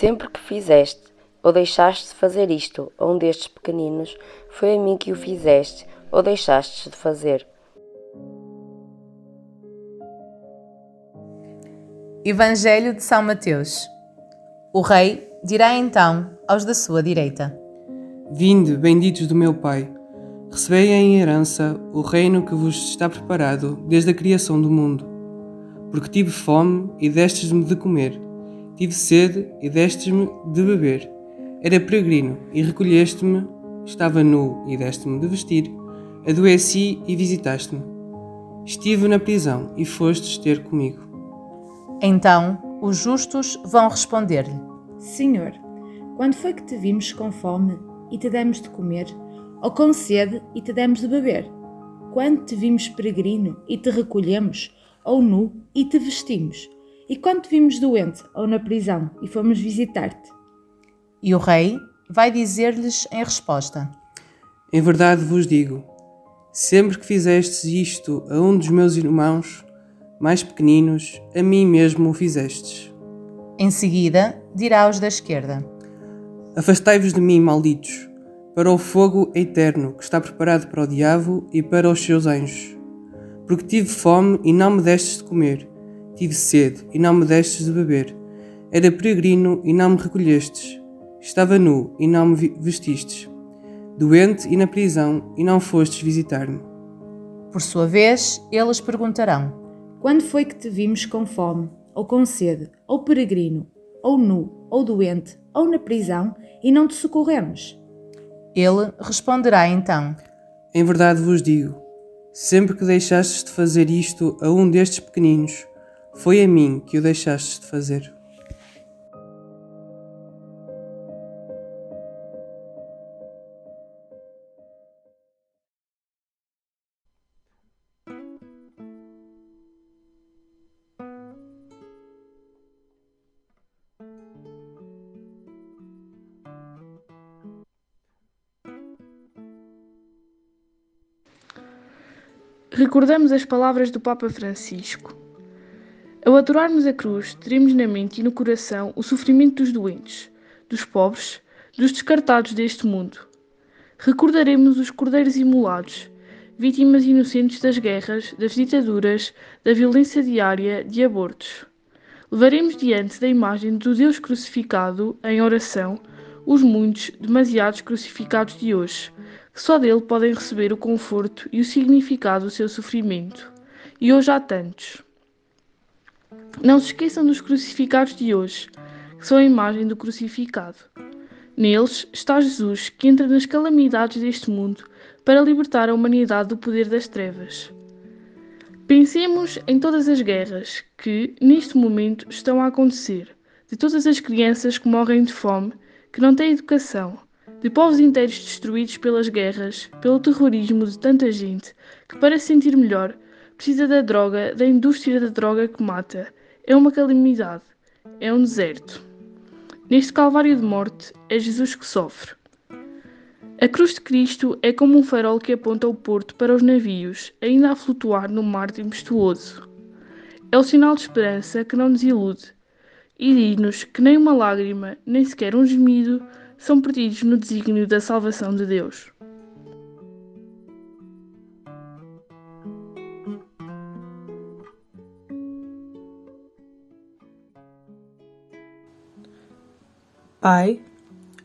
Sempre que fizeste ou deixaste de fazer isto a um destes pequeninos, foi a mim que o fizeste ou deixaste de fazer. Evangelho de São Mateus O Rei dirá então aos da sua direita: Vinde, benditos do meu Pai, recebei em herança o reino que vos está preparado desde a criação do mundo. Porque tive fome e destes-me de comer, tive sede e destes-me de beber, era peregrino e recolheste-me, estava nu e deste-me de vestir, adoeci e visitaste-me. Estive na prisão e fostes ter comigo. Então os justos vão responder-lhe: Senhor, quando foi que te vimos com fome e te demos de comer, ou com sede e te demos de beber? Quando te vimos peregrino e te recolhemos, ou nu e te vestimos? E quando te vimos doente ou na prisão e fomos visitar-te? E o rei vai dizer-lhes em resposta: Em verdade vos digo, sempre que fizestes isto a um dos meus irmãos mais pequeninos, a mim mesmo o fizestes. Em seguida, dirá aos da esquerda: Afastai-vos de mim, malditos, para o fogo eterno que está preparado para o diabo e para os seus anjos. Porque tive fome e não me destes de comer, tive sede e não me destes de beber, era peregrino e não me recolhestes, estava nu e não me vestistes, doente e na prisão e não fostes visitar-me. Por sua vez, eles perguntarão: Quando foi que te vimos com fome, ou com sede, ou peregrino, ou nu, ou doente, ou na prisão, e não te socorremos? Ele responderá então: Em verdade vos digo, sempre que deixastes de fazer isto a um destes pequeninos, foi a mim que o deixastes de fazer. Recordamos as palavras do Papa Francisco. Ao adorarmos a cruz, teremos na mente e no coração o sofrimento dos doentes, dos pobres, dos descartados deste mundo. Recordaremos os cordeiros imolados, vítimas inocentes das guerras, das ditaduras, da violência diária, de abortos. Levaremos diante da imagem do Deus crucificado, em oração, os muitos, demasiados crucificados de hoje, que só dele podem receber o conforto e o significado do seu sofrimento. E hoje há tantos. Não se esqueçam dos crucificados de hoje, que são a imagem do crucificado. Neles está Jesus, que entra nas calamidades deste mundo para libertar a humanidade do poder das trevas. Pensemos em todas as guerras que, neste momento, estão a acontecer, de todas as crianças que morrem de fome, que não têm educação, de povos inteiros destruídos pelas guerras, pelo terrorismo de tanta gente que, para se sentir melhor, precisa da droga, da indústria da droga que mata. É uma calamidade, é um deserto. Neste calvário de morte, é Jesus que sofre. A cruz de Cristo é como um farol que aponta o porto para os navios, ainda a flutuar no mar tempestuoso. É o sinal de esperança que não nos ilude e diz-nos que nem uma lágrima, nem sequer um gemido, são perdidos no desígnio da salvação de Deus. Pai,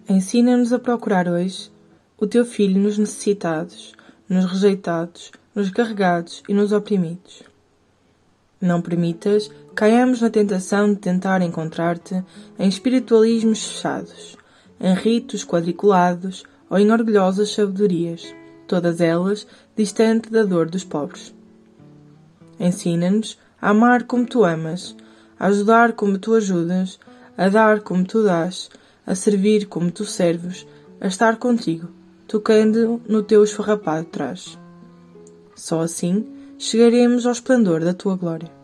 ensina-nos a procurar hoje o teu Filho nos necessitados, nos rejeitados, nos carregados e nos oprimidos. Não permitas caiamos na tentação de tentar encontrar-te em espiritualismos fechados em ritos quadriculados ou em orgulhosas sabedorias, todas elas distante da dor dos pobres. Ensina-nos a amar como tu amas, a ajudar como tu ajudas, a dar como tu dás, a servir como tu serves, a estar contigo, tocando no teu esfarrapado trás. Só assim chegaremos ao esplendor da tua glória.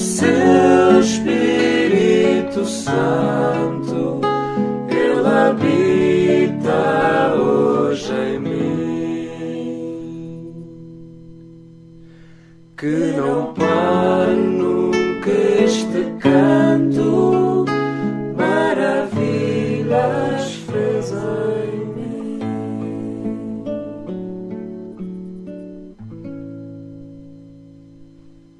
Seu Espírito Santo Ele habita hoje em mim. Que não pare nunca este canto